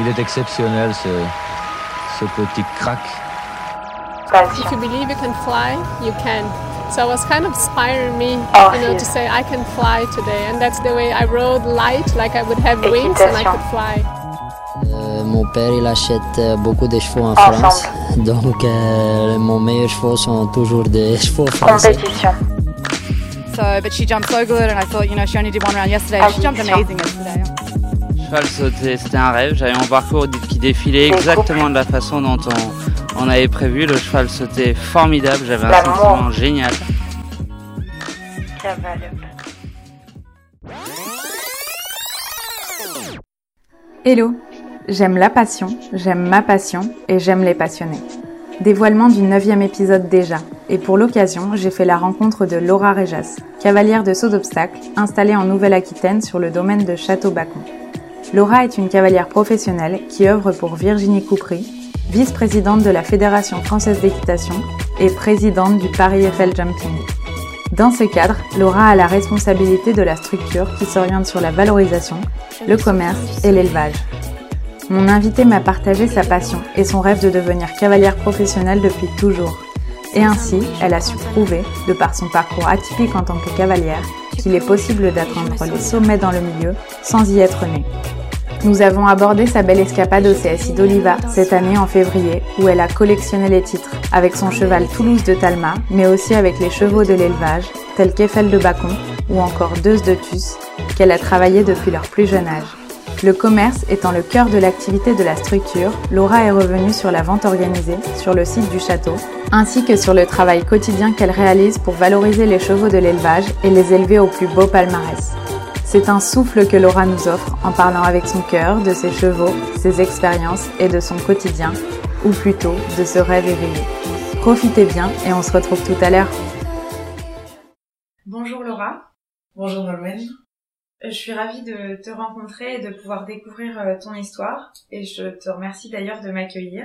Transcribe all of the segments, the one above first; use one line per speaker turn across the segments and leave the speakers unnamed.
Il est exceptionnel ce, ce petit crack.
If you believe you can fly, you can. So it was kind of inspiring me,
Oh,
you know, to say I can fly today, and that's the way I rode light, like I would have wings and I could fly.
Euh, mon père, il achète euh, beaucoup de chevaux en
Ensemble.
France. Donc, euh, mon meilleur chevaux sont toujours des chevaux français.
Compétition.
So, but she jumped so good, and I thought, you know, she only did one round yesterday. She jumped amazing yesterday.
Cheval sauté, c'était un rêve. J'avais mon parcours qui défilait exactement de la façon dont on, on avait prévu. Le cheval sautait formidable. J'avais un sentiment génial.
Hello J'aime la passion, j'aime ma passion et j'aime les passionnés. Dévoilement du neuvième épisode déjà, et pour l'occasion, j'ai fait la rencontre de Laura Réjas, cavalière de saut d'obstacle, installée en Nouvelle-Aquitaine sur le domaine de Château-Bacon. Laura est une cavalière professionnelle qui œuvre pour Virginie Coupry, vice-présidente de la Fédération française d'équitation et présidente du Paris Eiffel Jumping. Dans ce cadre, Laura a la responsabilité de la structure qui s'oriente sur la valorisation, le commerce et l'élevage. Mon invité m'a partagé sa passion et son rêve de devenir cavalière professionnelle depuis toujours. Et ainsi, elle a su prouver, de par son parcours atypique en tant que cavalière, qu'il est possible d'atteindre les sommets dans le milieu sans y être née. Nous avons abordé sa belle escapade au CSI d'Oliva cette année en février où elle a collectionné les titres avec son cheval Toulouse de Talma, mais aussi avec les chevaux de l'élevage tels qu'Eiffel de Bacon ou encore Deuse de Tus qu'elle a travaillé depuis leur plus jeune âge. Le commerce étant le cœur de l'activité de la structure, Laura est revenue sur la vente organisée sur le site du château, ainsi que sur le travail quotidien qu'elle réalise pour valoriser les chevaux de l'élevage et les élever au plus beau palmarès. C'est un souffle que Laura nous offre en parlant avec son cœur de ses chevaux, ses expériences et de son quotidien, ou plutôt de ce rêve éveillé. Profitez bien et on se retrouve tout à l'heure. Bonjour Laura,
Bonjour Nolwenn.
je suis ravie de te rencontrer et de pouvoir découvrir euh, ton histoire et je te remercie d'ailleurs de m'accueillir.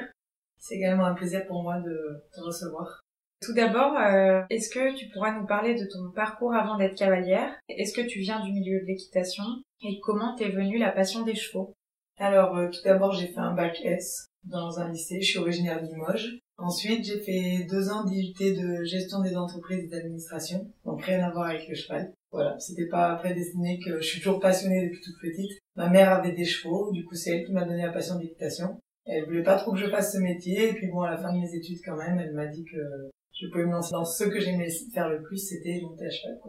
C'est également un plaisir pour moi de te recevoir.
Tout d'abord, euh, est-ce que tu pourras nous parler de ton parcours avant d'être cavalière? Est-ce que tu viens du milieu de l'équitation? Et comment t'es venue la passion des chevaux?
Alors, euh, tout d'abord, j'ai fait un bac S dans un lycée. Je suis originaire de Limoges. Ensuite, j'ai fait deux ans d'IUT de gestion des entreprises et d'administration. Donc, rien à voir avec le cheval. Voilà. C'était pas prédestiné que je suis toujours passionnée depuis toute petite. Ma mère avait des chevaux. Du coup, c'est elle qui m'a donné la passion de l'équitation. Elle voulait pas trop que je fasse ce métier. Et puis bon, à la fin de mes études, quand même, elle m'a dit que je pouvais me lancer dans ce que j'aimais faire le plus, c'était monter à cheval.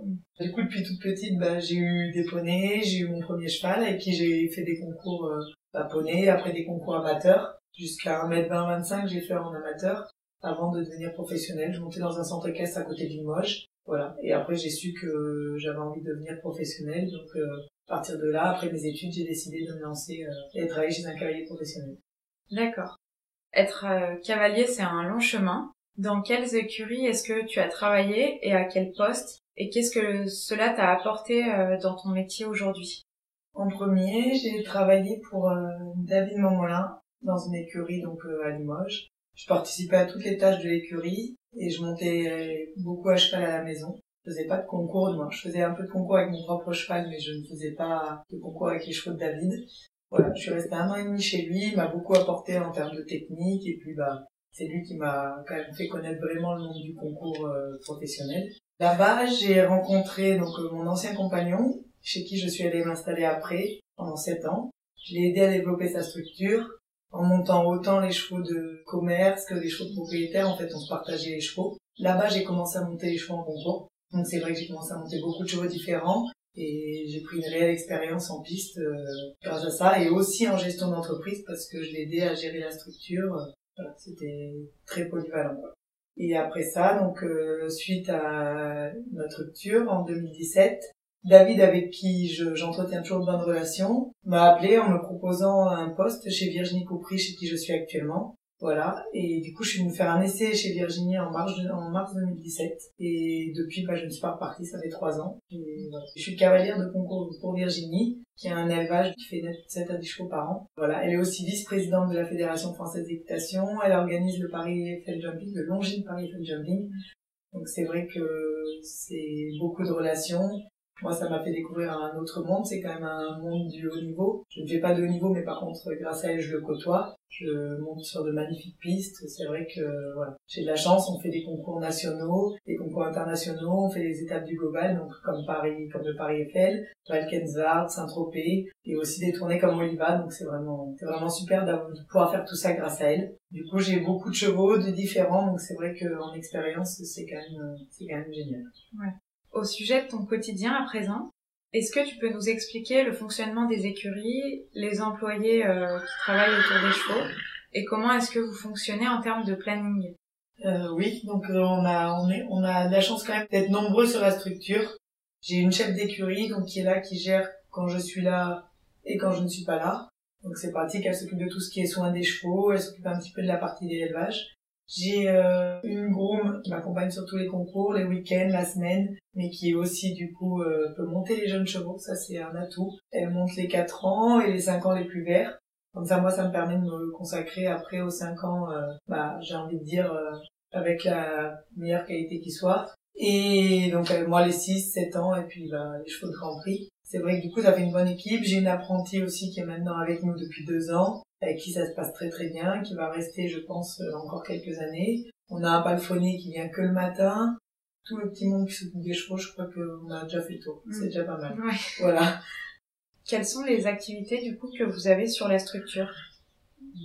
Du coup, depuis toute petite, bah, j'ai eu des poneys, j'ai eu mon premier cheval, et puis j'ai fait des concours euh, à poney, après des concours amateurs. Jusqu'à 1m20-25, j'ai fait en amateur, avant de devenir professionnel. Je montais dans un centre équestre à côté de Limoges. Voilà. Et après, j'ai su que j'avais envie de devenir professionnel. Donc, euh, à partir de là, après mes études, j'ai décidé de me lancer euh, et de travailler chez un cavalier professionnel.
D'accord. Être euh, cavalier, c'est un long chemin. Dans quelles écuries est-ce que tu as travaillé et à quel poste Et qu'est-ce que cela t'a apporté euh, dans ton métier aujourd'hui?
En premier, j'ai travaillé pour euh, David Momolin dans une écurie donc euh, à Limoges. Je participais à toutes les tâches de l'écurie et je montais beaucoup à cheval à la maison. Je faisais pas de concours, moi. Je faisais un peu de concours avec mon propre cheval, mais je ne faisais pas de concours avec les chevaux de David. Voilà, je suis restée un an et demi chez lui. Il m'a beaucoup apporté en termes de technique et puis bah c'est lui qui m'a quand même fait connaître vraiment le monde du concours euh, professionnel. Là-bas, j'ai rencontré donc euh, mon ancien compagnon, chez qui je suis allée m'installer après pendant sept ans. Je l'ai aidé à développer sa structure en montant autant les chevaux de commerce que les chevaux de propriétaire. En fait, on se partageait les chevaux. Là-bas, j'ai commencé à monter les chevaux en concours. Donc c'est vrai que j'ai commencé à monter beaucoup de chevaux différents et j'ai pris une réelle expérience en piste euh, grâce à ça et aussi en gestion d'entreprise parce que je l'ai aidé à gérer la structure. Voilà, c'était très polyvalent. Quoi. Et après ça, donc euh, suite à notre rupture en 2017, David, avec qui je- j'entretiens toujours de bonnes relations, m'a appelé en me proposant un poste chez Virginie Coupry, chez qui je suis actuellement. Voilà. Et du coup, je suis venue faire un essai chez Virginie en mars, en mars 2017. Et depuis, bah, je ne suis pas repartie, ça fait trois ans. Je suis cavalière de concours pour Virginie, qui a un élevage qui fait 7 à 10 chevaux par an. Voilà. Elle est aussi vice-présidente de la Fédération française d'équitation. Elle organise le Paris Eiffel Jumping, le Longines Paris Eiffel Jumping. Donc c'est vrai que c'est beaucoup de relations. Moi, ça m'a fait découvrir un autre monde. C'est quand même un monde du haut niveau. Je ne fais pas de haut niveau, mais par contre, grâce à elle, je le côtoie. Je monte sur de magnifiques pistes. C'est vrai que voilà, j'ai de la chance. On fait des concours nationaux, des concours internationaux. On fait les étapes du global, donc comme Paris, comme le Paris Eiffel, Valkenswaard, Saint-Tropez, et aussi des tournées comme Oliva. Donc c'est vraiment, c'est vraiment super de pouvoir faire tout ça grâce à elle. Du coup, j'ai beaucoup de chevaux, de différents. Donc c'est vrai qu'en expérience, c'est quand même, c'est quand même génial.
Ouais. Au sujet de ton quotidien à présent, est-ce que tu peux nous expliquer le fonctionnement des écuries, les employés euh, qui travaillent autour des chevaux, et comment est-ce que vous fonctionnez en termes de planning?
Euh, Oui, donc euh, on a on est on a la chance quand même d'être nombreux sur la structure. J'ai une chef d'écurie donc qui est là, qui gère quand je suis là et quand je ne suis pas là. Donc c'est pratique, elle s'occupe de tout ce qui est soin des chevaux, elle s'occupe un petit peu de la partie des élevages. J'ai euh, une groom qui m'accompagne sur tous les concours, les week-ends, la semaine, mais qui aussi du coup euh, peut monter les jeunes chevaux, ça c'est un atout. Elle monte les 4 ans et les 5 ans les plus verts. Comme ça moi ça me permet de me consacrer après aux 5 ans, euh, bah j'ai envie de dire euh, avec la meilleure qualité qui soit. Et donc moi les 6, 7 ans et puis bah, les chevaux de Grand Prix. C'est vrai que du coup ça fait une bonne équipe. J'ai une apprentie aussi qui est maintenant avec nous depuis 2 ans avec qui ça se passe très très bien, qui va rester, je pense, euh, encore quelques années. On a un palefrenier qui vient que le matin. Tout le petit monde qui s'occupe des chevaux, je crois qu'on a déjà fait le tour. C'est mm. déjà pas mal. Voilà.
Quelles sont les activités du coup que vous avez sur la structure?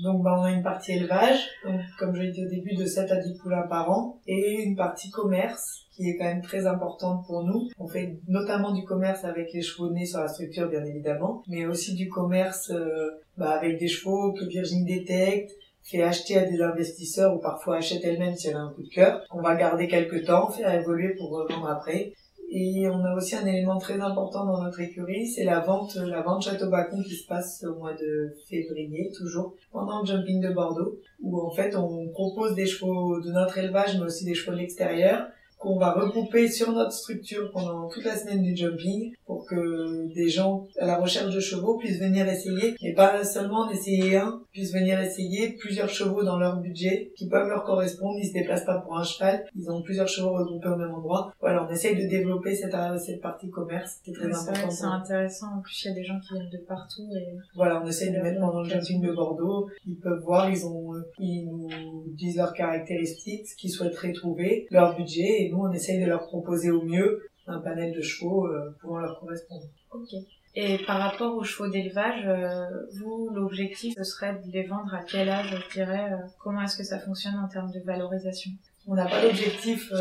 Donc bah, on a une partie élevage, donc comme je l'ai dit au début, de 7 à 10 poulains par an, et une partie commerce qui est quand même très importante pour nous. On fait notamment du commerce avec les chevaux nés sur la structure bien évidemment, mais aussi du commerce euh, bah, avec des chevaux que Virginie détecte, fait acheter à des investisseurs ou parfois achète elle-même si elle a un coup de cœur. On va garder quelques temps, faire évoluer pour revendre après. Et on a aussi un élément très important dans notre écurie, c'est la vente, la vente Château Bacon qui se passe au mois de février, toujours, pendant le jumping de Bordeaux, où en fait on propose des chevaux de notre élevage, mais aussi des chevaux de l'extérieur, qu'on va regrouper sur notre structure pendant toute la semaine du jumping pour que des gens à la recherche de chevaux puissent venir essayer, et pas seulement en essayer un, puissent venir essayer plusieurs chevaux dans leur budget qui peuvent leur correspondre, ils se déplacent pas pour un cheval, ils ont plusieurs chevaux regroupés au même endroit. Voilà, on essaye de développer cette, cette partie commerce, c'est très important.
C'est intéressant, en plus il y a des gens qui viennent de partout et...
Voilà, on essaye de mettre pendant le jumping de Bordeaux, ils peuvent voir, ils ont, ils nous disent leurs caractéristiques, ce qu'ils souhaiteraient trouver, leur budget, et nous on essaye de leur proposer au mieux un panel de chevaux euh, pouvant leur correspondre.
Ok. Et par rapport aux chevaux d'élevage, euh, vous, l'objectif, ce serait de les vendre à quel âge, je dirais euh, Comment est-ce que ça fonctionne en termes de valorisation?
On n'a pas d'objectif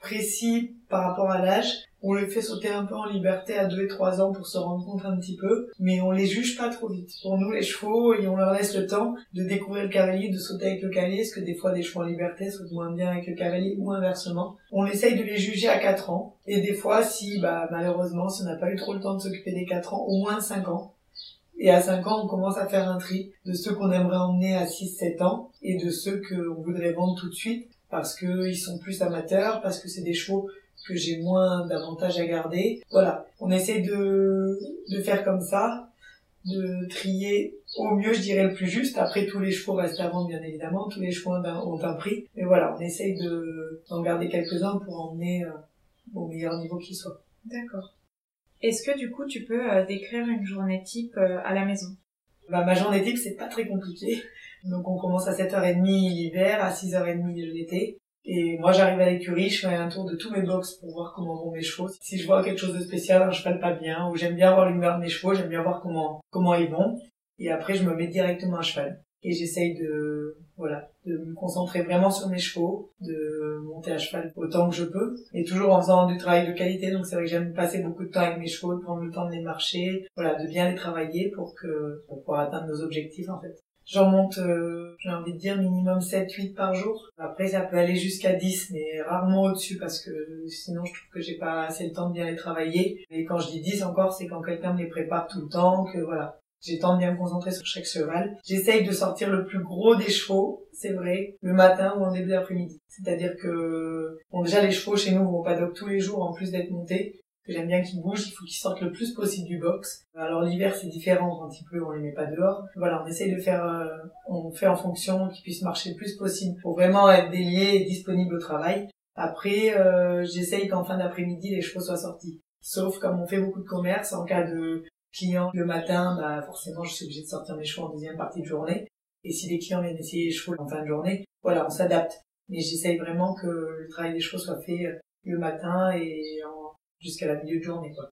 précis par rapport à l'âge. On les fait sauter un peu en liberté à 2 et 3 ans pour se rendre compte un petit peu, mais on les juge pas trop vite. Pour nous, les chevaux, et on leur laisse le temps de découvrir le cavalier, de sauter avec le cavalier, parce que des fois, des chevaux en liberté sautent moins bien avec le cavalier ou inversement. On essaye de les juger à 4 ans, et des fois, si, bah, malheureusement, si on n'a pas eu trop le temps de s'occuper des 4 ans, au moins 5 ans. Et à 5 ans, on commence à faire un tri de ceux qu'on aimerait emmener à 6-7 ans et de ceux qu'on voudrait vendre tout de suite parce qu'ils sont plus amateurs, parce que c'est des chevaux que j'ai moins d'avantages à garder. Voilà, on essaie de, de faire comme ça, de trier au mieux, je dirais, le plus juste. Après, tous les chevaux restent à vendre, bien évidemment. Tous les chevaux ont un prix. Mais voilà, on essaye de, d'en garder quelques-uns pour emmener euh, au meilleur niveau qu'ils soient.
D'accord. Est-ce que du coup, tu peux euh, décrire une journée type euh, à la maison?
Bah, Ma journée type, c'est pas très compliqué. Donc on commence à 7h30 l'hiver, à 6h30 l'été. Et moi, j'arrive à l'écurie, je fais un tour de tous mes box pour voir comment vont mes chevaux. Si je vois quelque chose de spécial, un cheval pas bien, ou j'aime bien voir l'humeur de mes chevaux, j'aime bien voir comment, comment ils vont. Et après, je me mets directement à cheval. Et j'essaye de, voilà, de me concentrer vraiment sur mes chevaux, de monter à cheval autant que je peux. Et toujours en faisant du travail de qualité. Donc c'est vrai que j'aime passer beaucoup de temps avec mes chevaux, de prendre le temps de les marcher, voilà, de bien les travailler pour que, pour pouvoir atteindre nos objectifs, en fait. J'en monte, euh, j'ai envie de dire, minimum 7-8 par jour. Après, ça peut aller jusqu'à 10, mais rarement au-dessus parce que sinon, je trouve que j'ai pas assez le temps de bien les travailler. Et quand je dis 10 encore, c'est quand quelqu'un me les prépare tout le temps, que voilà. J'ai temps de bien me concentrer sur chaque cheval. J'essaye de sortir le plus gros des chevaux, c'est vrai, le matin ou en début d'après-midi. C'est-à-dire que, bon, déjà, les chevaux chez nous vont paddock tous les jours en plus d'être montés j'aime bien qu'ils bougent, il faut qu'ils sortent le plus possible du box. Alors l'hiver c'est différent, quand il pleut on les met pas dehors. Voilà, on essaye de faire, euh, on fait en fonction qu'ils puissent marcher le plus possible pour vraiment être déliés et disponibles au travail. Après, euh, j'essaye qu'en fin d'après-midi les chevaux soient sortis. Sauf comme on fait beaucoup de commerce, en cas de client le matin, bah forcément je suis obligée de sortir mes chevaux en deuxième partie de journée. Et si les clients viennent essayer les chevaux en fin de journée, voilà, on s'adapte. Mais j'essaye vraiment que le travail des chevaux soit fait euh, le matin et jusqu'à la milieu de journée, quoi.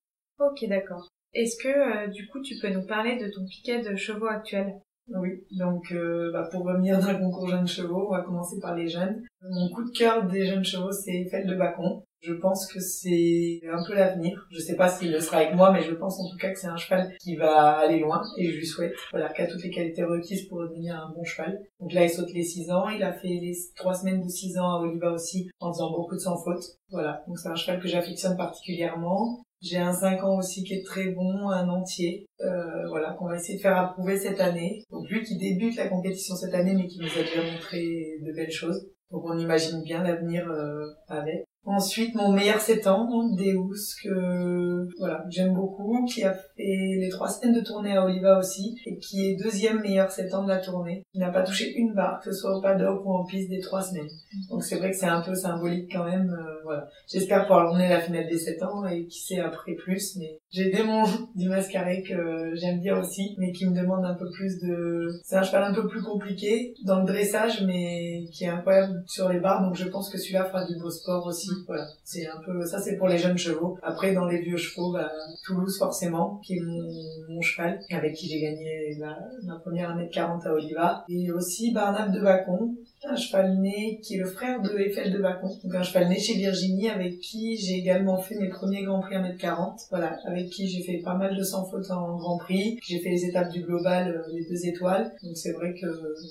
Ok, d'accord. Est-ce que euh, du coup tu peux nous parler de ton piquet de chevaux actuel?
Oui, donc euh, bah, pour revenir dans le concours jeunes chevaux, on va commencer par les jeunes. Mon coup de cœur des jeunes chevaux, c'est Eiffel de Bacon. Je pense que c'est un peu l'avenir. Je sais pas s'il le sera avec moi, mais je pense en tout cas que c'est un cheval qui va aller loin et je lui souhaite. Voilà, qui a toutes les qualités requises pour devenir un bon cheval. Donc là, il saute les 6 ans. Il a fait les 3 semaines de 6 ans à Oliva aussi en faisant beaucoup de sans faute. Voilà, donc c'est un cheval que j'affectionne particulièrement. J'ai un 5 ans aussi qui est très bon, un entier, euh, voilà, qu'on va essayer de faire approuver cette année. Donc lui qui débute la compétition cette année, mais qui nous a déjà montré de belles choses. Donc on imagine bien l'avenir euh, avec. Ensuite, mon meilleur 7 ans, Deus, que voilà, j'aime beaucoup, qui a fait les trois semaines de tournée à Oliva aussi, et qui est deuxième meilleur 7 ans de la tournée, qui n'a pas touché une barre, que ce soit au paddock ou en piste des trois semaines. Donc c'est vrai que c'est un peu symbolique quand même, euh, voilà. J'espère pouvoir emmener la finale des 7 ans, et qui sait après plus, mais j'ai des monts du mascaré que j'aime bien aussi, mais qui me demande un peu plus de... C'est un cheval un peu plus compliqué dans le dressage, mais qui est incroyable sur les barres, donc je pense que celui-là fera du beau sport aussi voilà, c'est un peu ça, c'est pour les jeunes chevaux. Après, dans les vieux chevaux, bah, Toulouse forcément, qui est mon, cheval, avec qui j'ai gagné ma première année de 40 à Oliva, et aussi Barnab de Bacon, un cheval né qui est le frère de Eiffel de Bacon, donc un cheval né chez Virginie, avec qui j'ai également fait mes premiers Grands Prix à mètre 40. Voilà, avec qui j'ai fait pas mal de sans faute en Grand Prix. J'ai fait les étapes du global, euh, les deux étoiles. Donc c'est vrai que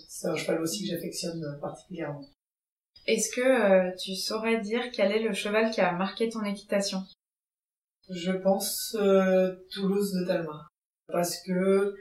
c'est un cheval aussi que j'affectionne particulièrement.
Est-ce que euh, tu saurais dire quel est le cheval qui a marqué ton équitation?
Je pense euh, Toulouse de Talma. Parce que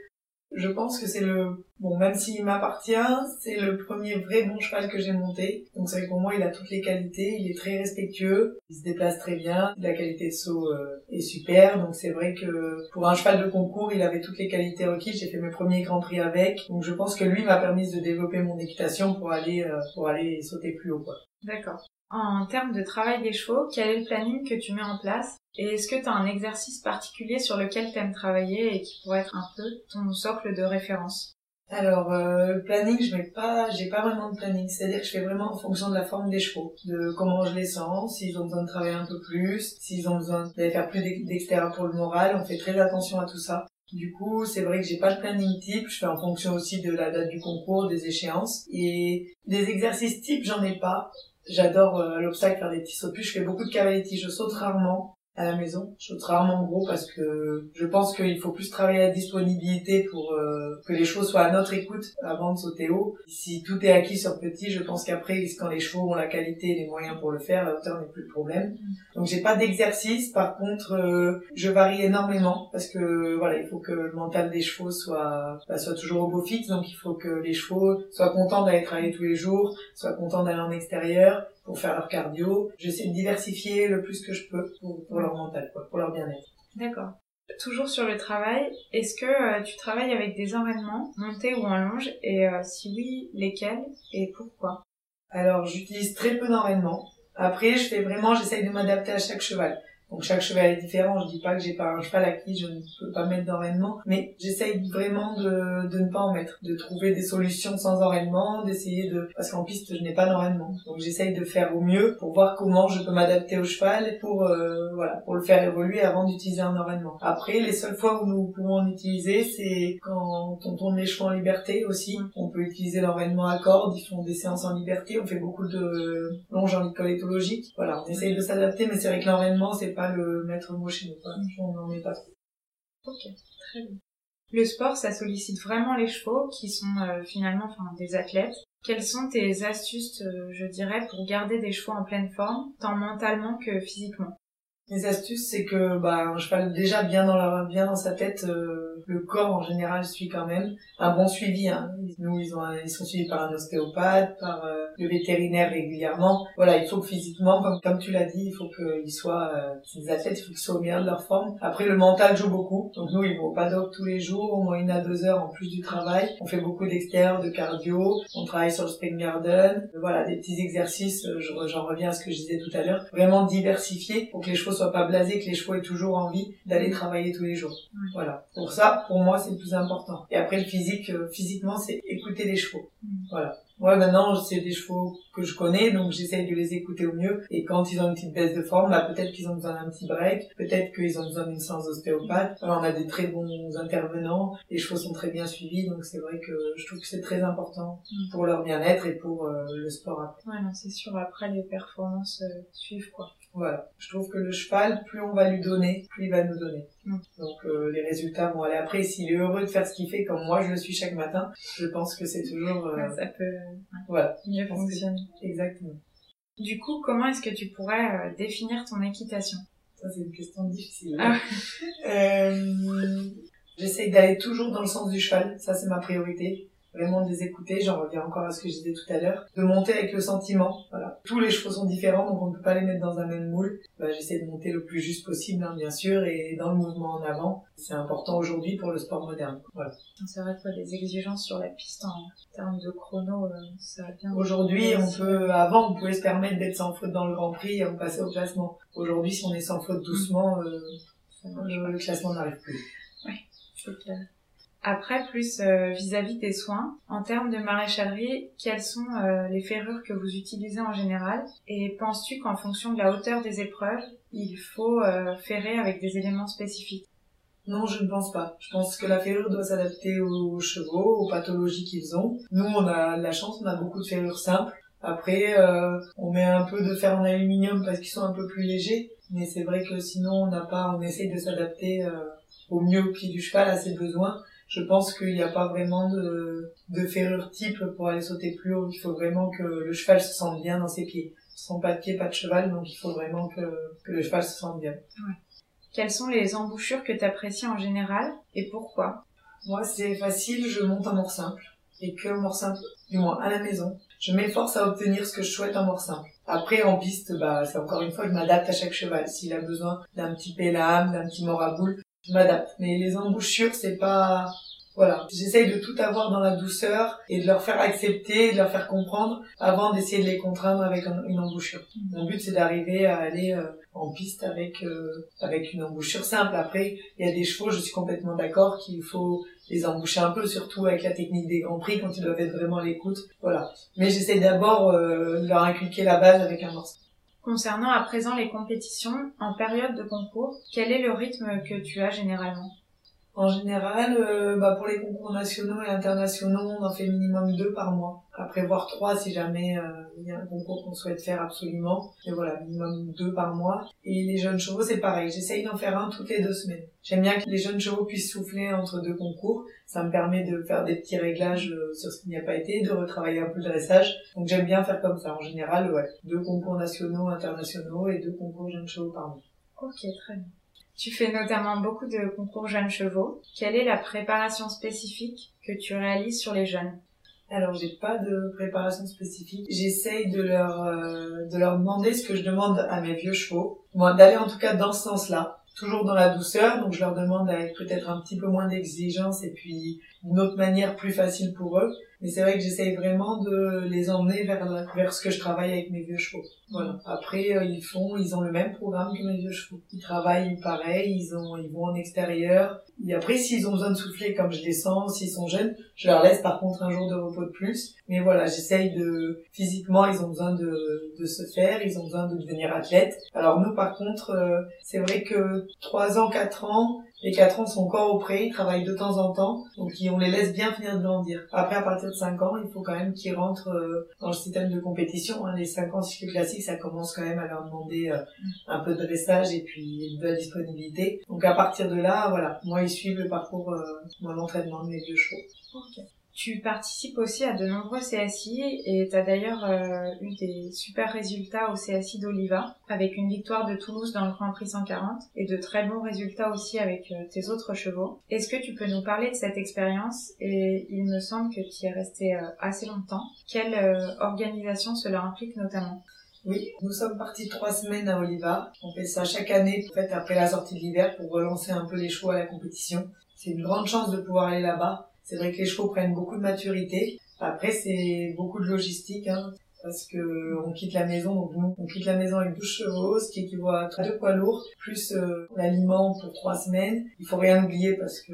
je pense que c'est le bon même s'il m'appartient c'est le premier vrai bon cheval que j'ai monté. Donc c'est vrai que pour moi il a toutes les qualités il est très respectueux il se déplace très bien la qualité de saut euh, est super. Donc c'est vrai que pour un cheval de concours il avait toutes les qualités requises. J'ai fait mes premiers grands prix avec. Donc je pense que lui m'a permis de développer mon équitation pour aller euh, pour aller sauter plus haut quoi.
D'accord en termes de travail des chevaux, quel est le planning que tu mets en place Et est-ce que tu as un exercice particulier sur lequel tu aimes travailler et qui pourrait être un peu ton socle de référence?
Alors euh, le planning, je mets pas, j'ai pas vraiment de planning. C'est-à-dire que je fais vraiment en fonction de la forme des chevaux, de comment je les sens, s'ils ont besoin de travailler un peu plus, s'ils ont besoin d'aller faire plus d'extérieur pour le moral. On fait très attention à tout ça. Du coup, c'est vrai que j'ai pas de planning type. Je fais en fonction aussi de la date du concours, des échéances et des exercices types, j'en ai pas. J'adore euh, l'obstacle, faire des petits sauts de Je fais beaucoup de cavaletti. Je saute rarement à la maison. Je saute rarement gros parce que je pense qu'il faut plus travailler la disponibilité pour euh, que les chevaux soient à notre écoute avant de sauter haut. Si tout est acquis sur petit, je pense qu'après, quand les chevaux ont la qualité et les moyens pour le faire, la hauteur n'est plus le problème. Donc j'ai pas d'exercice. Par contre, euh, je varie énormément parce que voilà, il faut que le mental des chevaux soit bah, soit toujours au beau fixe. Donc il faut que les chevaux soient contents d'aller travailler tous les jours, soient contents d'aller en extérieur pour faire leur cardio. J'essaie de diversifier le plus que je peux pour, leur mental, quoi, pour leur bien-être.
D'accord. Toujours sur le travail, est-ce que euh, tu travailles avec des enraînements, montés ou en longe? Et euh, si oui, lesquels et pourquoi?
Alors, j'utilise très peu d'enraînements. Après, je fais vraiment, j'essaye de m'adapter à chaque cheval. Donc chaque cheval est différent. Je dis pas que j'ai pas un cheval à qui je ne peux pas mettre d'enraînement, mais j'essaye vraiment de, de ne pas en mettre, de trouver des solutions sans enraînement, d'essayer de parce qu'en piste je n'ai pas d'enraînement. Donc j'essaye de faire au mieux pour voir comment je peux m'adapter au cheval pour euh, voilà pour le faire évoluer avant d'utiliser un enraînement. Après les seules fois où nous pouvons en utiliser c'est quand on tourne les chevaux en liberté aussi. On peut utiliser l'enraînement à cordes, ils font des séances en liberté, on fait beaucoup de longes en école éthologique. Voilà, on essaye de s'adapter, mais c'est vrai que l'enraînement c'est pas le maître mot chez nous. On n'en est pas trop.
Ok, très bien. Le sport, ça sollicite vraiment les chevaux qui sont euh, finalement enfin, des athlètes. Quelles sont tes astuces, euh, je dirais, pour garder des chevaux en pleine forme, tant mentalement que physiquement?
Les astuces, c'est que bah, un cheval déjà bien dans la bien dans sa tête, euh, le corps en général suit quand même un bon suivi. Hein. Nous, ils, ont, ils sont suivis par un ostéopathe, par euh, le vétérinaire régulièrement. Voilà, il faut que physiquement, comme, comme tu l'as dit, il faut qu'ils soient euh, des athlètes, il faut qu'ils soient au meilleur de leur forme. Après, le mental joue beaucoup. Donc nous, ils vont au paddock tous les jours, au moins une à deux heures en plus du travail. On fait beaucoup d'extérieur, de cardio. On travaille sur le spring garden. Voilà, des petits exercices. Euh, j'en reviens à ce que je disais tout à l'heure. Vraiment diversifier pour que les chevaux soient pas blasés, que les chevaux aient toujours envie d'aller travailler tous les jours. Voilà. Pour ça, pour moi, c'est le plus important. Et après, le physique, euh, physiquement, c'est écouter les chevaux. Mm. Voilà. Moi, maintenant, c'est des chevaux que je connais, donc j'essaye de les écouter au mieux. Et quand ils ont une petite baisse de forme, bah, peut-être qu'ils ont besoin d'un petit break, peut-être qu'ils ont besoin d'une séance ostéopathe. Alors, on a des très bons intervenants, les chevaux sont très bien suivis, donc c'est vrai que je trouve que c'est très important mm. pour leur bien-être et pour euh, le sport après.
Ouais, non, c'est sûr. Après, les performances euh, suivent, quoi.
Voilà. Je trouve que le cheval, plus on va lui donner, plus il va nous donner. Mm. Donc euh, les résultats vont aller après. S'il est heureux de faire ce qu'il fait, comme moi je le suis chaque matin, je pense que c'est toujours...
Euh, ça peut
voilà.
mieux fonctionner.
Exactement.
Du coup, comment est-ce que tu pourrais euh, définir ton équitation?
Ça c'est une question difficile. Ah. J'essaye d'aller toujours dans le sens du cheval, ça c'est ma priorité vraiment de les écouter, j'en reviens encore à ce que je disais tout à l'heure, de monter avec le sentiment, voilà. Tous les chevaux sont différents, donc on ne peut pas les mettre dans un même moule. Bah, j'essaie de monter le plus juste possible, hein, bien sûr, et dans le mouvement en avant. C'est important aujourd'hui pour le sport moderne, voilà.
C'est vrai que les exigences sur la piste en termes de chrono, euh, ça va bien.
Aujourd'hui, on peut, avant, on pouvait se permettre d'être sans faute dans le Grand Prix et on passait au classement. Aujourd'hui, si on est sans faute doucement, euh, le, classement n'arrive plus.
Oui, c'est clair. Après, plus euh, vis-à-vis des soins, en termes de maréchalerie, quelles sont euh, les ferrures que vous utilisez en général? Et penses-tu qu'en fonction de la hauteur des épreuves, il faut euh, ferrer avec des éléments spécifiques?
Non, je ne pense pas. Je pense que la ferrure doit s'adapter aux chevaux, aux pathologies qu'ils ont. Nous, on a la chance, on a beaucoup de ferrures simples. Après, on met un peu de fer en aluminium parce qu'ils sont un peu plus légers. Mais c'est vrai que sinon, on n'a pas, on essaye de s'adapter au mieux au pied du cheval à ses besoins je pense qu'il n'y a pas vraiment de, de ferrure type pour aller sauter plus haut. Il faut vraiment que le cheval se sente bien dans ses pieds. Sans pas de pied, pas de cheval, donc il faut vraiment que, que le cheval se sente bien.
Ouais. Quelles sont les embouchures que tu apprécies en général et pourquoi?
Moi, c'est facile, je monte en mort simple. Et que mort simple, du moins à la maison, je m'efforce à obtenir ce que je souhaite en mort simple. Après, en piste, bah, c'est encore une fois, je m'adapte à chaque cheval. S'il a besoin d'un petit pélame, d'un petit mort à boule, je m'adapte. Mais les embouchures, c'est pas, voilà. J'essaye de tout avoir dans la douceur et de leur faire accepter, de leur faire comprendre avant d'essayer de les contraindre avec une embouchure. Mon but, c'est d'arriver à aller euh, en piste avec, euh, avec une embouchure simple. Après, il y a des chevaux, je suis complètement d'accord qu'il faut les emboucher un peu, surtout avec la technique des grands prix quand ils doivent être vraiment à l'écoute. Voilà. Mais j'essaie d'abord euh, de leur inculquer la base avec un morceau.
Concernant à présent les compétitions, en période de concours, quel est le rythme que tu as généralement?
En général, euh, bah pour les concours nationaux et internationaux, on en fait minimum deux par mois. Après, voir trois si jamais euh, il y a un concours qu'on souhaite faire absolument. Et voilà, minimum deux par mois. Et les jeunes chevaux, c'est pareil. J'essaye d'en faire un toutes les deux semaines. J'aime bien que les jeunes chevaux puissent souffler entre deux concours. Ça me permet de faire des petits réglages euh, sur ce qui n'y a pas été, de retravailler un peu le dressage. Donc j'aime bien faire comme ça. En général, ouais. Deux concours nationaux, internationaux et deux concours jeunes chevaux par mois.
Ok, très bien. Tu fais notamment beaucoup de concours jeunes chevaux. Quelle est la préparation spécifique que tu réalises sur les jeunes?
Alors j'ai pas de préparation spécifique. J'essaye de leur euh, de leur demander ce que je demande à mes vieux chevaux. Moi d'aller en tout cas dans ce sens-là toujours dans la douceur, donc je leur demande avec peut-être un petit peu moins d'exigence et puis une autre manière plus facile pour eux. Mais c'est vrai que j'essaye vraiment de les emmener vers, vers ce que je travaille avec mes vieux chevaux. Voilà. Après, euh, ils font, ils ont le même programme que mes vieux chevaux. Ils travaillent pareil, ils ont, ils vont en extérieur. Et après, s'ils ont besoin de souffler comme je descends, s'ils sont jeunes, je leur laisse par contre un jour de repos de plus. Mais voilà, j'essaye de, physiquement, ils ont besoin de, de se faire, ils ont besoin de devenir athlètes. Alors nous, par contre, euh, c'est vrai que 3 ans, 4 ans, les quatre ans sont encore au pré, ils travaillent de temps en temps, donc on les laisse bien finir de grandir. Après, à partir de 5 ans, il faut quand même qu'ils rentrent euh, dans le système de compétition. Hein. Les 5 ans cycle classique, ça commence quand même à leur demander euh, un peu de dressage et puis de la disponibilité. Donc à partir de là, voilà, moi ils suivent le parcours, euh, mon entraînement de mes vieux chevaux.
Tu participes aussi à de nombreux CSI et tu as d'ailleurs euh, eu des super résultats au CSI d'Oliva avec une victoire de Toulouse dans le Grand Prix 140 et de très bons résultats aussi avec euh, tes autres chevaux. Est-ce que tu peux nous parler de cette expérience et il me semble que tu y es resté euh, assez longtemps. Quelle organisation cela implique notamment?
Oui, nous sommes partis trois semaines à Oliva. On fait ça chaque année, en fait, après la sortie de l'hiver, pour relancer un peu les chevaux à la compétition. C'est une grande chance de pouvoir aller là-bas. C'est vrai que les chevaux prennent beaucoup de maturité. Après, c'est beaucoup de logistique, hein, parce que on quitte la maison, donc nous, on quitte la maison avec 12 chevaux, ce qui équivaut à deux poids lourds, plus euh, l'aliment pour trois semaines. Il faut rien oublier parce que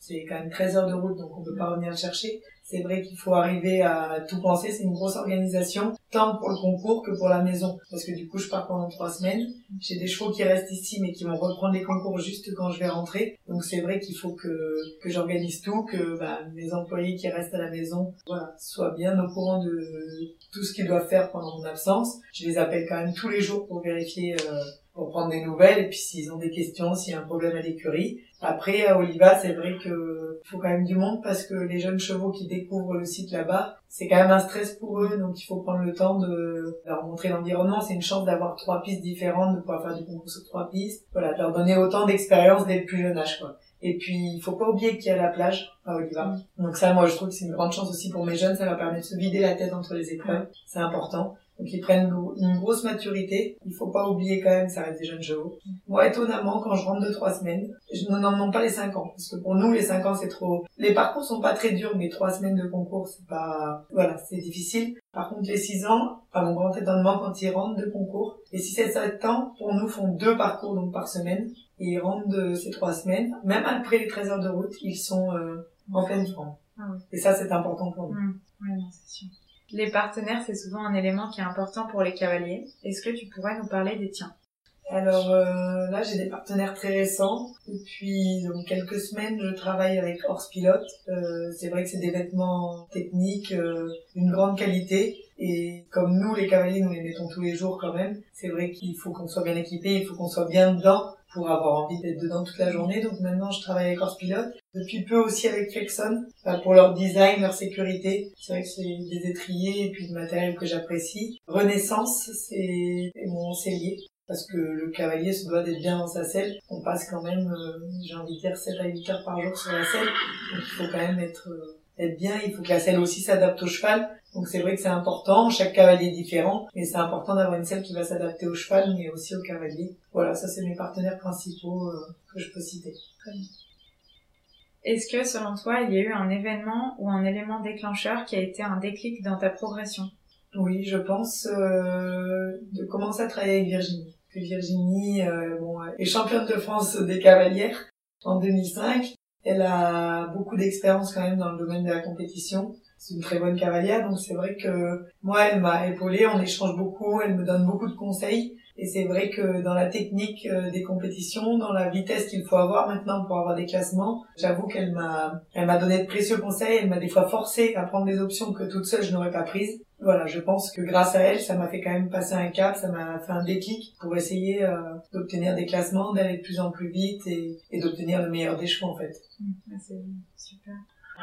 c'est quand même 13 heures de route, donc on peut pas revenir le chercher. C'est vrai qu'il faut arriver à tout penser. C'est une grosse organisation, tant pour le concours que pour la maison. Parce que du coup, je pars pendant trois semaines. J'ai des chevaux qui restent ici, mais qui vont reprendre les concours juste quand je vais rentrer. Donc c'est vrai qu'il faut que, que j'organise tout, que bah, mes employés qui restent à la maison voilà, soient bien au courant de tout ce qu'ils doivent faire pendant mon absence. Je les appelle quand même tous les jours pour vérifier euh, pour prendre des nouvelles et puis s'ils ont des questions, s'il y a un problème à l'écurie. Après, à Oliva, c'est vrai que faut quand même du monde parce que les jeunes chevaux qui découvrent le site là-bas, c'est quand même un stress pour eux, donc il faut prendre le temps de leur montrer l'environnement. C'est une chance d'avoir trois pistes différentes, de pouvoir faire du concours sur trois pistes. Voilà, de leur donner autant d'expérience dès le plus jeune âge, quoi. Et puis, il faut pas oublier qu'il y a la plage à Oliva. Donc ça, moi, je trouve que c'est une grande chance aussi pour mes jeunes. Ça leur permet de se vider la tête entre les épreuves. C'est important. Donc ils prennent une grosse maturité. Il faut pas oublier quand même, ça reste des jeunes chevaux. Moi, étonnamment, quand je rentre de trois semaines, je n'emmène pas les cinq ans. Parce que pour nous, les cinq ans, c'est trop... Les parcours sont pas très durs, mais trois semaines de concours, c'est pas... Voilà, c'est difficile. Par contre, les six ans, à mon grand étonnement, quand ils rentrent de concours, les six, sept, sept ans, pour nous, font deux parcours donc par semaine. Et ils rentrent de ces trois semaines. Même après les 13 heures de route, ils sont euh, en pleine forme. Ah Et ça, c'est important pour nous.
Mmh. non, c'est sûr. Les partenaires, c'est souvent un élément qui est important pour les cavaliers. Est-ce que tu pourrais nous parler des tiens?
Alors euh, là, j'ai des partenaires très récents. Depuis quelques semaines, je travaille avec Horse Pilote. Euh, c'est vrai que c'est des vêtements techniques euh, d'une grande qualité. Et comme nous, les cavaliers, nous les mettons tous les jours quand même. C'est vrai qu'il faut qu'on soit bien équipé, il faut qu'on soit bien dedans pour avoir envie d'être dedans toute la journée. Donc maintenant, je travaille avec Horse Pilote. Depuis peu aussi avec Flexon, pour leur design, leur sécurité. C'est vrai que c'est des étriers et puis du matériel que j'apprécie. Renaissance, c'est mon cellier. Parce que le cavalier se doit d'être bien dans sa selle. On passe quand même, euh, j'ai envie de dire, 7 à 8 heures par jour sur la selle. Donc il faut quand même être, euh, être bien. Il faut que la selle aussi s'adapte au cheval. Donc c'est vrai que c'est important, chaque cavalier est différent, mais c'est important d'avoir une selle qui va s'adapter au cheval, mais aussi au cavalier. Voilà, ça c'est mes partenaires principaux euh, que je peux citer.
Est-ce que selon toi, il y a eu un événement ou un élément déclencheur qui a été un déclic dans ta progression?
Oui, je pense euh, de commencer à travailler avec Virginie. Que Virginie euh, bon, est championne de France des cavalières en 2005. Elle a beaucoup d'expérience quand même dans le domaine de la compétition c'est une très bonne cavalière, donc c'est vrai que moi, elle m'a épaulée, on échange beaucoup, elle me donne beaucoup de conseils. Et c'est vrai que dans la technique euh, des compétitions, dans la vitesse qu'il faut avoir maintenant pour avoir des classements, j'avoue qu'elle m'a, elle m'a donné de précieux conseils, elle m'a des fois forcé à prendre des options que toute seule je n'aurais pas prises. Voilà, je pense que grâce à elle, ça m'a fait quand même passer un cap, ça m'a fait un déclic pour essayer euh, d'obtenir des classements, d'aller de plus en plus vite et, d'obtenir le meilleur des choix en fait.
Mmh, c'est super.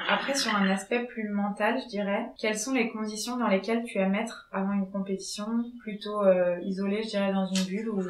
Après, sur un aspect plus mental, je dirais, quelles sont les conditions dans lesquelles tu aimes être avant une compétition? Plutôt euh, isolé, je dirais, dans une bulle ou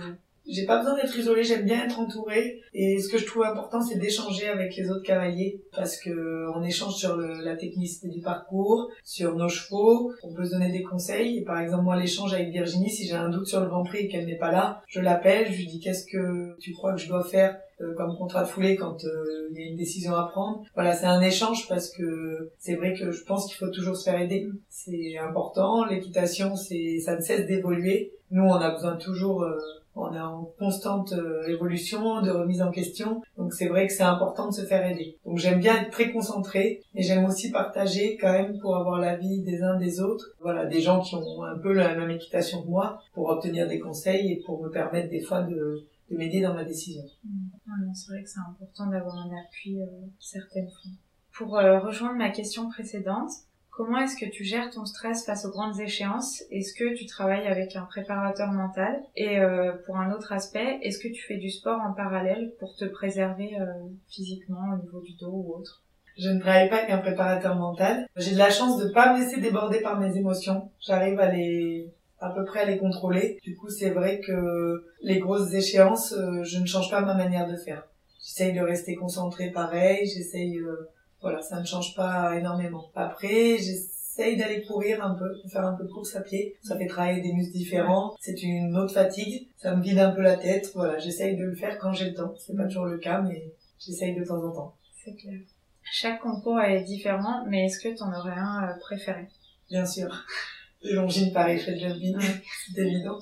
j'ai pas besoin d'être isolée, j'aime bien être entourée. Et ce que je trouve important, c'est d'échanger avec les autres cavaliers. Parce que on échange sur la technicité du parcours, sur nos chevaux. On peut se donner des conseils. Par exemple, moi, l'échange avec Virginie, si j'ai un doute sur le Grand Prix et qu'elle n'est pas là, je l'appelle, je lui dis qu'est-ce que tu crois que je dois faire euh, comme contrat de foulée quand euh, il y a une décision à prendre? Voilà, c'est un échange parce que c'est vrai que je pense qu'il faut toujours se faire aider. C'est important. L'équitation, c'est ça ne cesse d'évoluer. Nous, on a besoin toujours euh, on est en constante euh, évolution, de remise en question. Donc c'est vrai que c'est important de se faire aider. Donc j'aime bien être très concentrée et j'aime aussi partager quand même pour avoir l'avis des uns des autres. Voilà, des gens qui ont un peu la même équitation que moi pour obtenir des conseils et pour me permettre des fois de, m'aider dans ma décision.
Mmh. c'est vrai que c'est important d'avoir un appui euh, certaines fois. Pour euh, rejoindre ma question précédente, Comment est-ce que tu gères ton stress face aux grandes échéances? Est-ce que tu travailles avec un préparateur mental? Et euh, pour un autre aspect, est-ce que tu fais du sport en parallèle pour te préserver euh, physiquement au niveau du dos ou autre?
Je ne travaille pas avec un préparateur mental. J'ai de la chance de pas me laisser déborder par mes émotions. J'arrive à les à peu près à les contrôler. Du coup, c'est vrai que les grosses échéances, euh, je ne change pas ma manière de faire. J'essaye de rester concentré pareil, j'essaye voilà, ça ne change pas énormément. Après, j'essaye d'aller courir un peu, faire un peu de course à pied. Ça fait travailler des muscles différents. C'est une autre fatigue. Ça me vide un peu la tête. Voilà, j'essaye de le faire quand j'ai le temps. C'est pas toujours le cas, mais j'essaye de temps en temps.
C'est clair. Chaque concours est différent, mais est-ce que tu en aurais un euh, préféré?
Bien sûr. Longines Paris fait de c'est évident.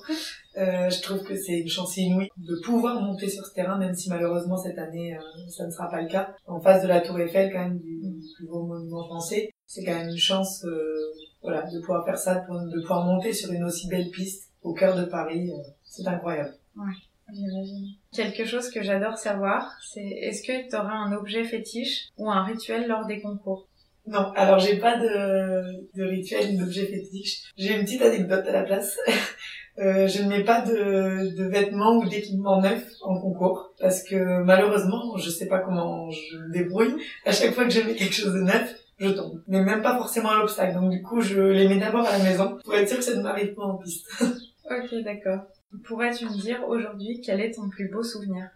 Euh, je trouve que c'est une chance inouïe de pouvoir monter sur ce terrain, même si malheureusement cette année euh, ça ne sera pas le cas. En face de la Tour Eiffel, quand même du, plus beau monument français, c'est quand même une chance, euh, voilà, de pouvoir faire ça, de pouvoir monter sur une aussi belle piste au cœur de Paris. Euh, c'est incroyable.
Ouais. J'imagine. Quelque chose que j'adore savoir, c'est est-ce que tu auras un objet fétiche ou un rituel lors des concours?
Non, alors j'ai pas de, rituel d'objet fétiche. J'ai une petite anecdote à la place. Euh, je ne mets pas de, de vêtements ou d'équipements neufs en concours parce que malheureusement, je sais pas comment je me débrouille. À chaque fois que je mets quelque chose de neuf, je tombe. Mais même pas forcément à l'obstacle. Donc du coup, je les mets d'abord à la maison pour être sûr que ça ne m'arrive pas en piste.
ok, d'accord. Pourrais-tu me dire aujourd'hui quel est ton plus beau souvenir?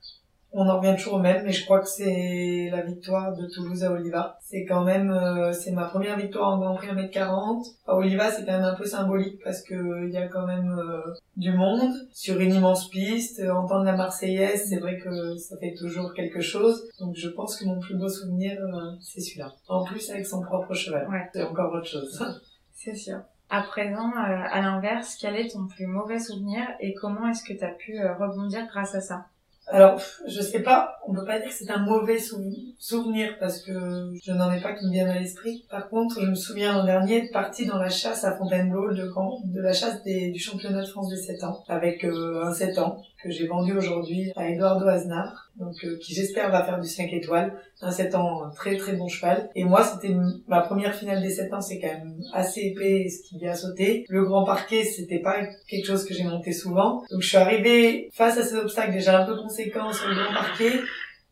On en revient toujours au même, mais je crois que c'est la victoire de Toulouse à Oliva. C'est quand même, euh, c'est ma première victoire en Grand Prix 1m40. À Oliva, c'est quand même un peu symbolique parce que il y a quand même euh, du monde sur une immense piste. Entendre la Marseillaise, c'est vrai que ça fait toujours quelque chose. Donc je pense que mon plus beau souvenir, euh, c'est celui-là. En plus avec son propre cheval.
Ouais.
C'est encore autre chose.
c'est sûr. À présent, à l'inverse, quel est ton plus mauvais souvenir et comment est-ce que tu as pu rebondir grâce à ça?
Alors, je sais pas, on peut pas dire que c'est un mauvais souvenir parce que je n'en ai pas qui me viennent à l'esprit. Par contre, je me souviens l'an dernier de partir dans la chasse à Fontainebleau de, de la chasse du championnat de France des 7 ans avec euh, un 7 ans que j'ai vendu aujourd'hui à Eduardo Aznar, donc euh, qui j'espère va faire du 5 étoiles, un 7 ans, un très très bon cheval. Et moi, c'était ma première finale des 7 ans, c'est quand même assez épais ce qui vient sauter. Le grand parquet, c'était pas quelque chose que j'ai monté souvent. Donc je suis arrivée face à ces obstacles déjà un peu conséquents sur le grand parquet.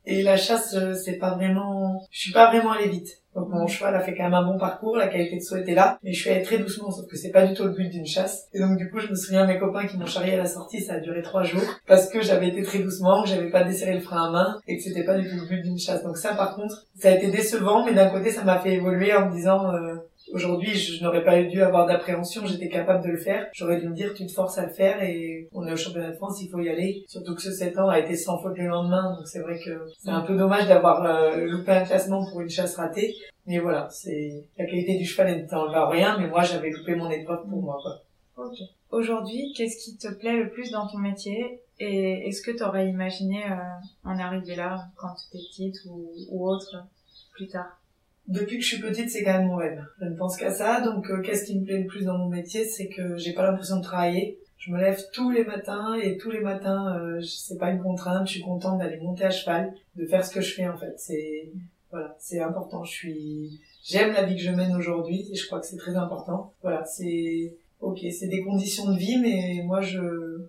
Et la chasse, euh, c'est pas vraiment, je suis pas vraiment allée vite. Donc mon cheval a fait quand même un bon parcours, la qualité de saut était là, mais je suis allée très doucement, sauf que c'est pas du tout le but d'une chasse. Et donc du coup, je me souviens mes copains qui m'ont charrié à la sortie, ça a duré trois jours, parce que j'avais été très doucement, que j'avais pas desserré le frein à main, et que c'était pas du tout le but d'une chasse. Donc ça, par contre, ça a été décevant, mais d'un côté, ça m'a fait évoluer en me disant, euh, Aujourd'hui, je n'aurais pas dû avoir d'appréhension, j'étais capable de le faire. J'aurais dû me dire, tu te forces à le faire et on est au championnat de France, il faut y aller. Surtout que ce 7 ans a été sans faute le lendemain, donc c'est vrai que c'est un peu dommage d'avoir euh, loupé un classement pour une chasse ratée. Mais voilà, c'est la qualité du cheval n'en rien, mais moi j'avais loupé mon épreuve pour moi. Quoi.
Ok. Aujourd'hui, qu'est-ce qui te plaît le plus dans ton métier et est-ce que tu aurais imaginé euh, en arriver là quand tu étais petite ou autre plus tard?
Depuis que je suis petite, c'est quand même mon rêve. Je ne pense qu'à ça. Donc, euh, qu'est-ce qui me plaît le plus dans mon métier, c'est que j'ai pas l'impression de travailler. Je me lève tous les matins et tous les matins, euh, c'est pas une contrainte. Je suis contente d'aller monter à cheval, de faire ce que je fais en fait. C'est voilà, c'est important. Je suis, j'aime la vie que je mène aujourd'hui et je crois que c'est très important. Voilà, c'est ok, c'est des conditions de vie, mais moi je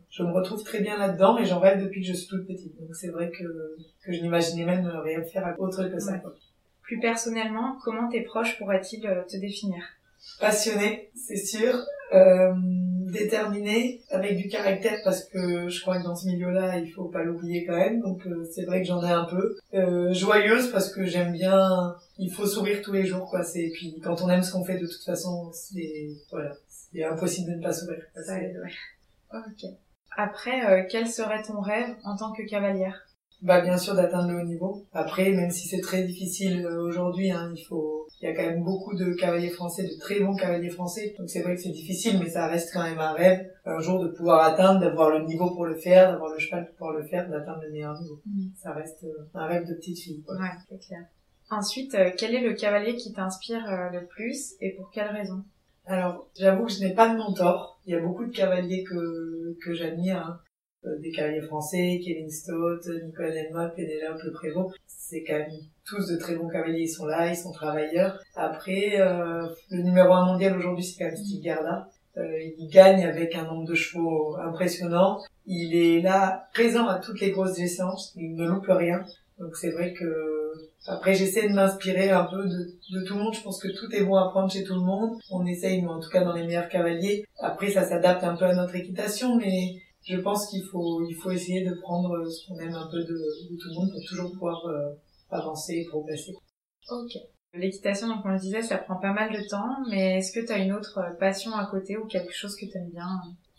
je me retrouve très bien là-dedans et j'en rêve depuis que je suis toute petite. Donc c'est vrai que que je n'imaginais même rien faire autre que ça.
Plus personnellement, comment tes proches pourraient-ils euh, te définir?
Passionné, c'est sûr. Euh, déterminé, avec du caractère, parce que je crois que dans ce milieu-là, il faut pas l'oublier quand même. Donc euh, c'est vrai que j'en ai un peu. Euh, joyeuse, parce que j'aime bien... Il faut sourire tous les jours, quoi. C'est puis quand on aime ce qu'on fait, de toute façon, c'est voilà, c'est impossible de ne pas sourire.
Ouais. Ok. Après, quel serait ton rêve en tant que cavalière?
Bah bien sûr d'atteindre le haut niveau. Après, même si c'est très difficile euh, aujourd'hui, hein, il faut, il y a quand même beaucoup de cavaliers français, de très bons cavaliers français. Donc c'est vrai que c'est difficile, mais ça reste quand même un rêve un jour de pouvoir atteindre, d'avoir le niveau pour le faire, d'avoir le cheval pour pouvoir le faire, d'atteindre le meilleur niveau. Mm. Ça reste euh, un rêve de petite fille.
Ouais, c'est clair. Ensuite, euh, quel est le cavalier qui t'inspire le plus et pour quelle raison?
Alors, j'avoue que je n'ai pas de mentor. Il y a beaucoup de cavaliers que, que j'admire. Hein. Euh, des cavaliers français, Kevin Stott, Nicolas Delmotte, Pénélope Le Prévost. C'est quand même tous de très bons cavaliers, ils sont là, ils sont travailleurs. Après, euh, le numéro un mondial aujourd'hui, c'est quand même Steve Garda. Euh, il gagne avec un nombre de chevaux impressionnant. Il est là, présent à toutes les grosses essences, il ne loupe rien. Donc c'est vrai que Après, j'essaie de m'inspirer un peu de, de tout le monde. Je pense que tout est bon à prendre chez tout le monde. On essaye, en tout cas dans les meilleurs cavaliers. Après, ça s'adapte un peu à notre équitation, mais je pense qu'il faut, il faut essayer de prendre ce qu'on aime un peu de, de, tout le monde pour toujours pouvoir euh, avancer et progresser.
Ok. L'équitation, donc on le disait, ça prend pas mal de temps, mais est-ce que tu as une autre passion à côté ou quelque chose que tu aimes bien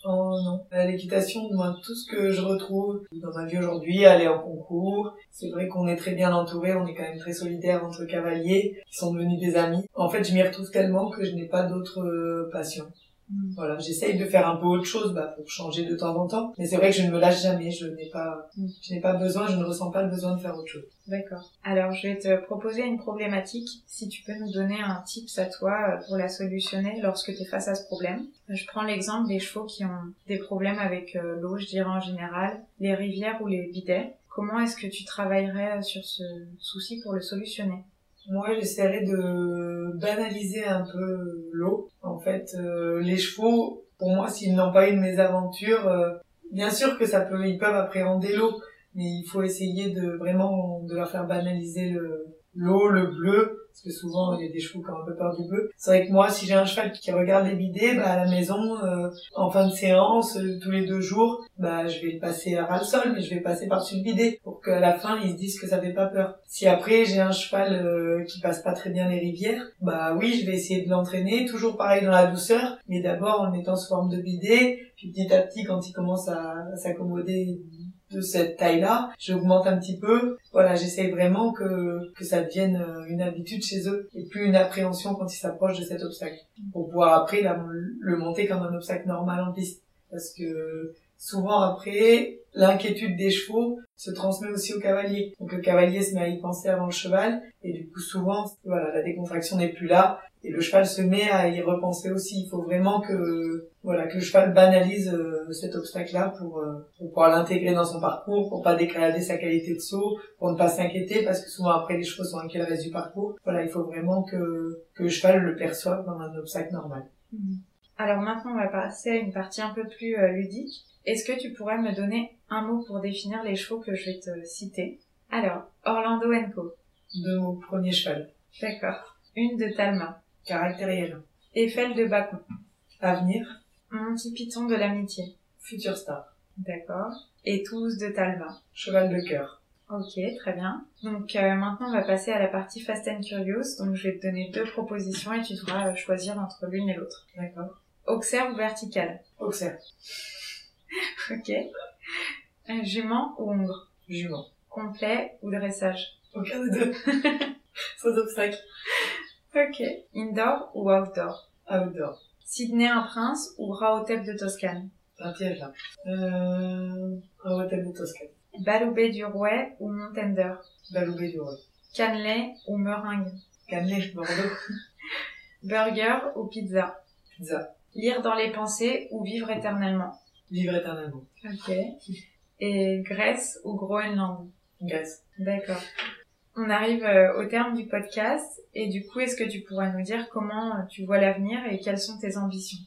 Oh non, l'équitation, moi, tout ce que je retrouve dans ma vie aujourd'hui, aller en concours, c'est vrai qu'on est très bien entouré, on est quand même très solidaires entre cavaliers, qui sont devenus des amis. En fait, je m'y retrouve tellement que je n'ai pas d'autres euh, passions. Mm. Voilà, j'essaye de faire un peu autre chose bah, pour changer de temps en temps, mais c'est vrai que je ne me lâche jamais, je n'ai pas, mm. je n'ai pas besoin, je ne ressens pas le besoin de faire autre chose.
D'accord. Alors je vais te proposer une problématique, si tu peux nous donner un tips à toi euh, pour la solutionner lorsque tu es face à ce problème. Je prends l'exemple des chevaux qui ont des problèmes avec euh, l'eau, je dirais en général, les rivières ou les bidets. Comment est-ce que tu travaillerais euh, sur ce souci pour le solutionner?
Moi, j'essaierais de banaliser un peu l'eau. En fait, euh, les chevaux, pour moi, s'ils n'ont pas eu de mésaventures, euh, bien sûr que ça peut, ils peuvent appréhender l'eau, mais il faut essayer de vraiment de leur faire banaliser le l'eau, le bleu, parce que souvent il y a des chevaux qui ont un peu peur du bleu. C'est vrai que moi, si j'ai un cheval qui regarde les bidets, bah, à la maison, euh, en fin de séance, euh, tous les deux jours, bah, je vais le passer à ras le sol, mais je vais passer par-dessus le bidet, pour qu'à la fin, ils se disent que ça fait pas peur. Si après, j'ai un cheval euh, qui passe pas très bien les rivières, bah oui, je vais essayer de l'entraîner, toujours pareil dans la douceur, mais d'abord en le mettant sous forme de bidet, puis petit à petit, quand il commence à s'accommoder de cette taille-là, j'augmente un petit peu. Voilà, j'essaye vraiment que, que ça devienne euh, une habitude chez eux et plus une appréhension quand ils s'approchent de cet obstacle. Pour pouvoir après le monter comme un obstacle normal en piste. Parce que souvent après, l'inquiétude des chevaux se transmet aussi au cavalier. Donc le cavalier se met à y penser avant le cheval et du coup souvent, voilà, la décontraction n'est plus là et le cheval se met à y repenser aussi. Il faut vraiment que voilà que le cheval banalise euh, cet obstacle-là pour, euh, pour pouvoir l'intégrer dans son parcours, pour pas dégrader sa qualité de saut, pour ne pas s'inquiéter parce que souvent après les chevaux sont inquiets le reste du parcours. Voilà, il faut vraiment que que le cheval le perçoive comme un obstacle normal.
Mhm. Alors maintenant, on va passer à une partie un peu plus euh, ludique. Est-ce que tu pourrais me donner un mot pour définir les chevaux que je vais te citer? Alors, Orlando Co.
Deux mots. Premier cheval.
D'accord. Une de Talma.
Caractériel.
Eiffel de Bacon.
Avenir.
Monty Python de l'amitié.
Future star.
D'accord. Et tous de Talma.
Cheval de cœur.
Ok, très bien. Donc euh, maintenant on va passer à la partie Fast and Curious. Donc je vais te donner deux propositions et tu devras euh, choisir entre l'une et l'autre.
D'accord.
Auxerre ou vertical
Auxerre.
ok. Euh, jument ou hongre
Jument.
Complet ou dressage?
Aucun des deux. Sans obstacle.
Ok. Indoor ou outdoor?
Outdoor.
Sydney un prince ou Rahotep de Toscane?
Un piège là. Euh... De Toscane.
Baloubet du Rouet ou Montender?
Baloubet du Rouet.
Cannelé ou meringue?
Cannelé, Bordeaux.
Burger ou pizza?
Pizza.
Lire dans les pensées ou vivre éternellement?
Vivre éternellement.
Ok. Et Grèce ou Groenland?
Grèce.
D'accord. On arrive euh, au terme du podcast et du coup, est-ce que tu pourrais nous dire comment euh, tu vois l'avenir et quelles sont tes ambitions?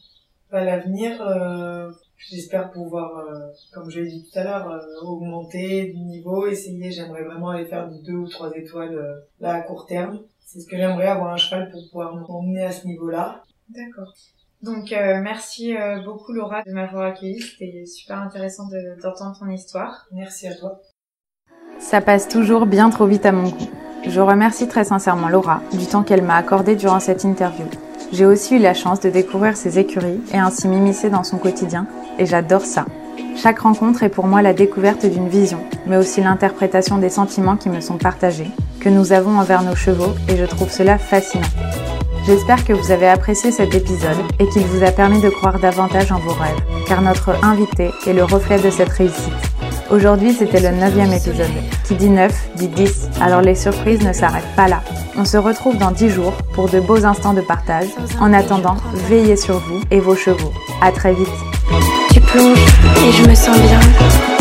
Bah, L'avenir, euh, j'espère pouvoir, comme je l'ai dit tout à l'heure, augmenter du niveau, essayer, j'aimerais vraiment aller faire de deux ou trois étoiles là à court terme. C'est ce que j'aimerais avoir un cheval pour pouvoir m'emmener à ce niveau-là.
D'accord. Donc merci beaucoup Laura de m'avoir accueillie, c'était super intéressant d'entendre ton histoire.
Merci à toi.
Ça passe toujours bien trop vite à mon goût. Je remercie très sincèrement Laura du temps qu'elle m'a accordé durant cette interview. J'ai aussi eu la chance de découvrir ses écuries et ainsi m'immiscer dans son quotidien, et j'adore ça. Chaque rencontre est pour moi la découverte d'une vision, mais aussi l'interprétation des sentiments qui me sont partagés, que nous avons envers nos chevaux, et je trouve cela fascinant. J'espère que vous avez apprécié cet épisode et qu'il vous a permis de croire davantage en vos rêves, car notre invité est le reflet de cette réussite. Aujourd'hui, c'était le neuvième épisode. Qui dit 9 dit 10, alors les surprises ne s'arrêtent pas là. On se retrouve dans 10 jours pour de beaux instants de partage. En attendant, veillez sur vous et vos chevaux. À très vite.
Tu et je me sens bien.